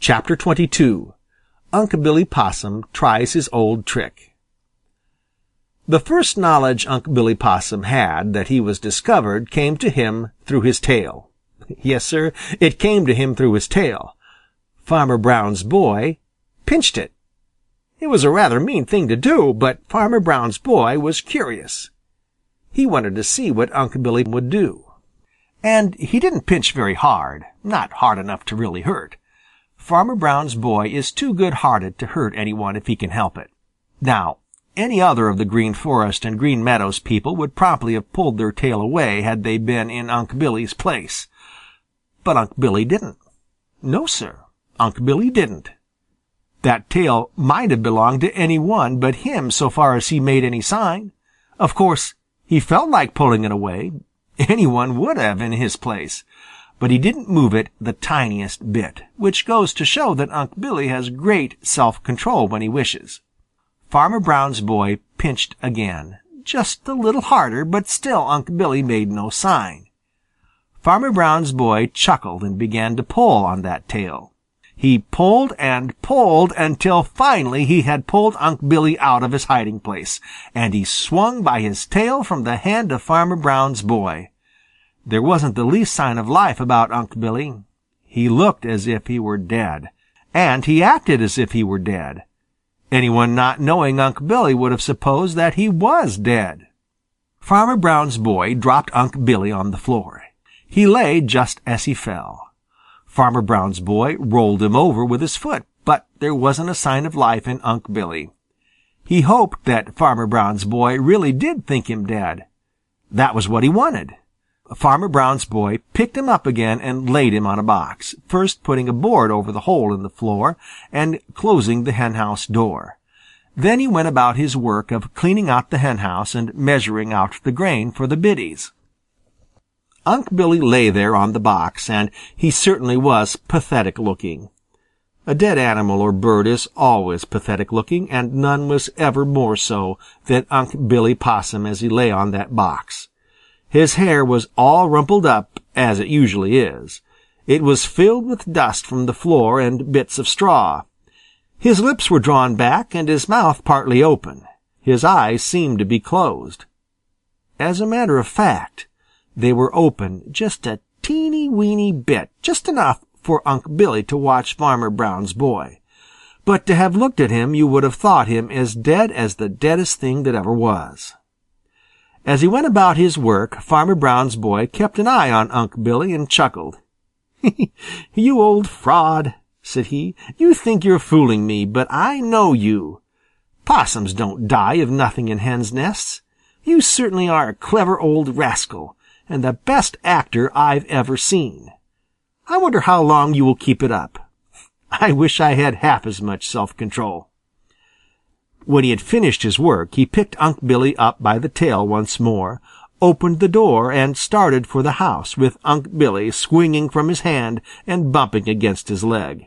CHAPTER XXII UNC' BILLY POSSUM TRIES HIS OLD TRICK The first knowledge Unc' Billy Possum had that he was discovered came to him through his tail. Yes, Sir, it came to him through his tail. Farmer Brown's boy pinched it. It was a rather mean thing to do, but Farmer Brown's boy was curious. He wanted to see what Unc' Billy would do. And he didn't pinch very hard, not hard enough to really hurt. Farmer Brown's boy is too good-hearted to hurt any one if he can help it. Now, any other of the Green Forest and Green Meadows people would promptly have pulled their tail away had they been in Unc' Billy's place. But Unc' Billy didn't. No, Sir, Unc' Billy didn't. That tail might have belonged to any one but him so far as he made any sign. Of course, he felt like pulling it away. Any one would have in his place but he didn't move it the tiniest bit, which goes to show that Unc' Billy has great self-control when he wishes. Farmer Brown's boy pinched again, just a little harder, but still Unc' Billy made no sign. Farmer Brown's boy chuckled and began to pull on that tail. He pulled and pulled until finally he had pulled Unc' Billy out of his hiding place, and he swung by his tail from the hand of Farmer Brown's boy. There wasn't the least sign of life about Unc' Billy. He looked as if he were dead, and he acted as if he were dead. Any one not knowing Unc' Billy would have supposed that he was dead. Farmer Brown's boy dropped Unc' Billy on the floor. He lay just as he fell. Farmer Brown's boy rolled him over with his foot, but there wasn't a sign of life in Unc' Billy. He hoped that Farmer Brown's boy really did think him dead. That was what he wanted. Farmer Brown's boy picked him up again and laid him on a box, first putting a board over the hole in the floor and closing the henhouse door. Then he went about his work of cleaning out the henhouse and measuring out the grain for the biddies. Unc' Billy lay there on the box, and he certainly was pathetic looking. A dead animal or bird is always pathetic looking, and none was ever more so than Unc' Billy Possum as he lay on that box. His hair was all rumpled up, as it usually is. It was filled with dust from the floor and bits of straw. His lips were drawn back and his mouth partly open. His eyes seemed to be closed. As a matter of fact, they were open just a teeny weeny bit, just enough for Unc' Billy to watch Farmer Brown's boy. But to have looked at him you would have thought him as dead as the deadest thing that ever was. As he went about his work, Farmer Brown's boy kept an eye on Unc' Billy and chuckled. "You old fraud," said he. "You think you're fooling me, but I know you. Possums don't die of nothing in hens' nests. You certainly are a clever old rascal, and the best actor I've ever seen. I wonder how long you will keep it up. I wish I had half as much self-control." When he had finished his work, he picked Unc' Billy up by the tail once more, opened the door, and started for the house with Unc' Billy swinging from his hand and bumping against his leg.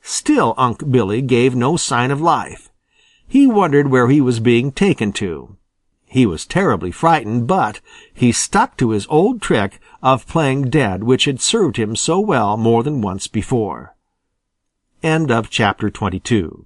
Still Unc' Billy gave no sign of life. He wondered where he was being taken to. He was terribly frightened, but he stuck to his old trick of playing dead which had served him so well more than once before. End of chapter 22